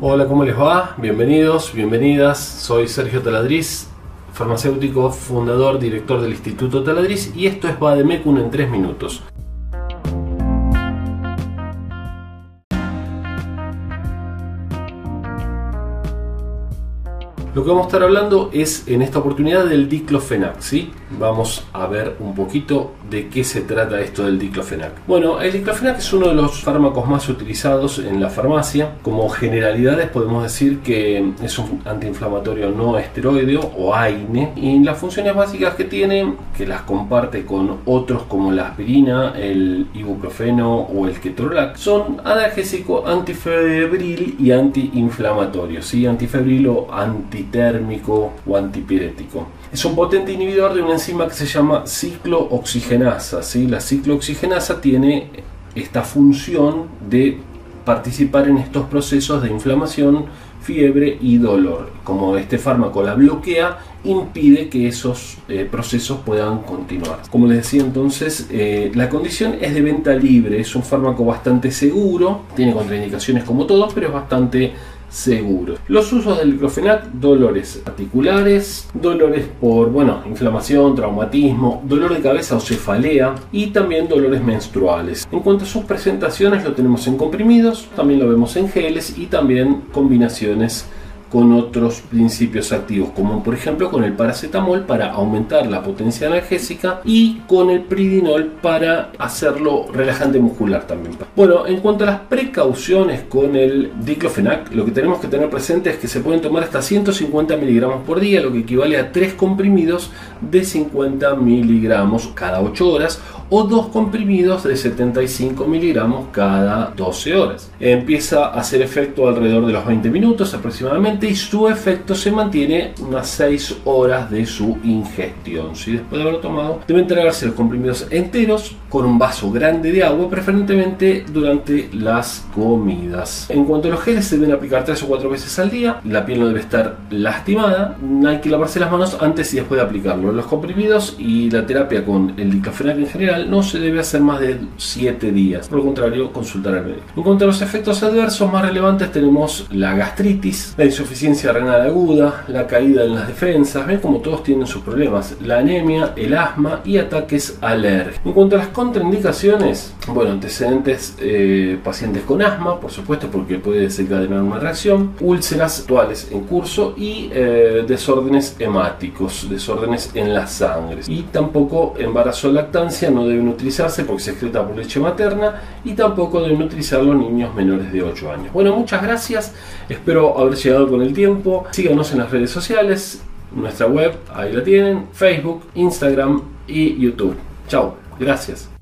Hola, ¿cómo les va? Bienvenidos, bienvenidas. Soy Sergio Taladriz, farmacéutico, fundador, director del Instituto Taladriz y esto es Bademecum en 3 minutos. Lo que vamos a estar hablando es en esta oportunidad del diclofenac, ¿sí? Vamos a ver un poquito de qué se trata esto del diclofenac. Bueno, el diclofenac es uno de los fármacos más utilizados en la farmacia. Como generalidades podemos decir que es un antiinflamatorio no esteroideo o AINE y las funciones básicas que tiene, que las comparte con otros como la aspirina, el ibuprofeno o el ketorolac, son analgésico, antifebril y antiinflamatorio, ¿sí? antifebril o antitérmico o antipirético. Es un potente inhibidor de una enzima que se llama ciclooxigenasa. ¿sí? La ciclooxigenasa tiene esta función de participar en estos procesos de inflamación, fiebre y dolor. Como este fármaco la bloquea, impide que esos eh, procesos puedan continuar. Como les decía entonces, eh, la condición es de venta libre, es un fármaco bastante seguro, tiene contraindicaciones como todos, pero es bastante seguro. Los usos del diclofenac, dolores articulares, dolores por, bueno, inflamación, traumatismo, dolor de cabeza o cefalea y también dolores menstruales. En cuanto a sus presentaciones, lo tenemos en comprimidos, también lo vemos en geles y también combinaciones con otros principios activos, como por ejemplo con el paracetamol para aumentar la potencia analgésica y con el pridinol para hacerlo relajante muscular también. Bueno, en cuanto a las precauciones con el diclofenac, lo que tenemos que tener presente es que se pueden tomar hasta 150 miligramos por día, lo que equivale a 3 comprimidos de 50 miligramos cada 8 horas o dos comprimidos de 75 miligramos cada 12 horas. Empieza a hacer efecto alrededor de los 20 minutos aproximadamente y su efecto se mantiene unas 6 horas de su ingestión. Si después de haberlo tomado, deben tragarse los comprimidos enteros con un vaso grande de agua, preferentemente durante las comidas. En cuanto a los geles, se deben aplicar 3 o 4 veces al día. La piel no debe estar lastimada. Hay que lavarse las manos antes y después de aplicarlo. Los comprimidos y la terapia con el diclofenac en general no se debe hacer más de 7 días. Por lo contrario, consultar al médico. En cuanto a los efectos adversos más relevantes, tenemos la gastritis, la insuficiencia renal aguda, la caída en las defensas, ven como todos tienen sus problemas, la anemia, el asma y ataques alérgicos. En cuanto a las contraindicaciones, bueno, antecedentes eh, pacientes con asma, por supuesto, porque puede desencadenar una reacción, úlceras actuales en curso y eh, desórdenes hemáticos, desórdenes en la sangre. Y tampoco embarazo lactancia no deben utilizarse porque se excreta por leche materna y tampoco deben utilizar los niños menores de 8 años. Bueno, muchas gracias, espero haber llegado con el tiempo. Síganos en las redes sociales, nuestra web, ahí la tienen, Facebook, Instagram y YouTube. Chao, gracias.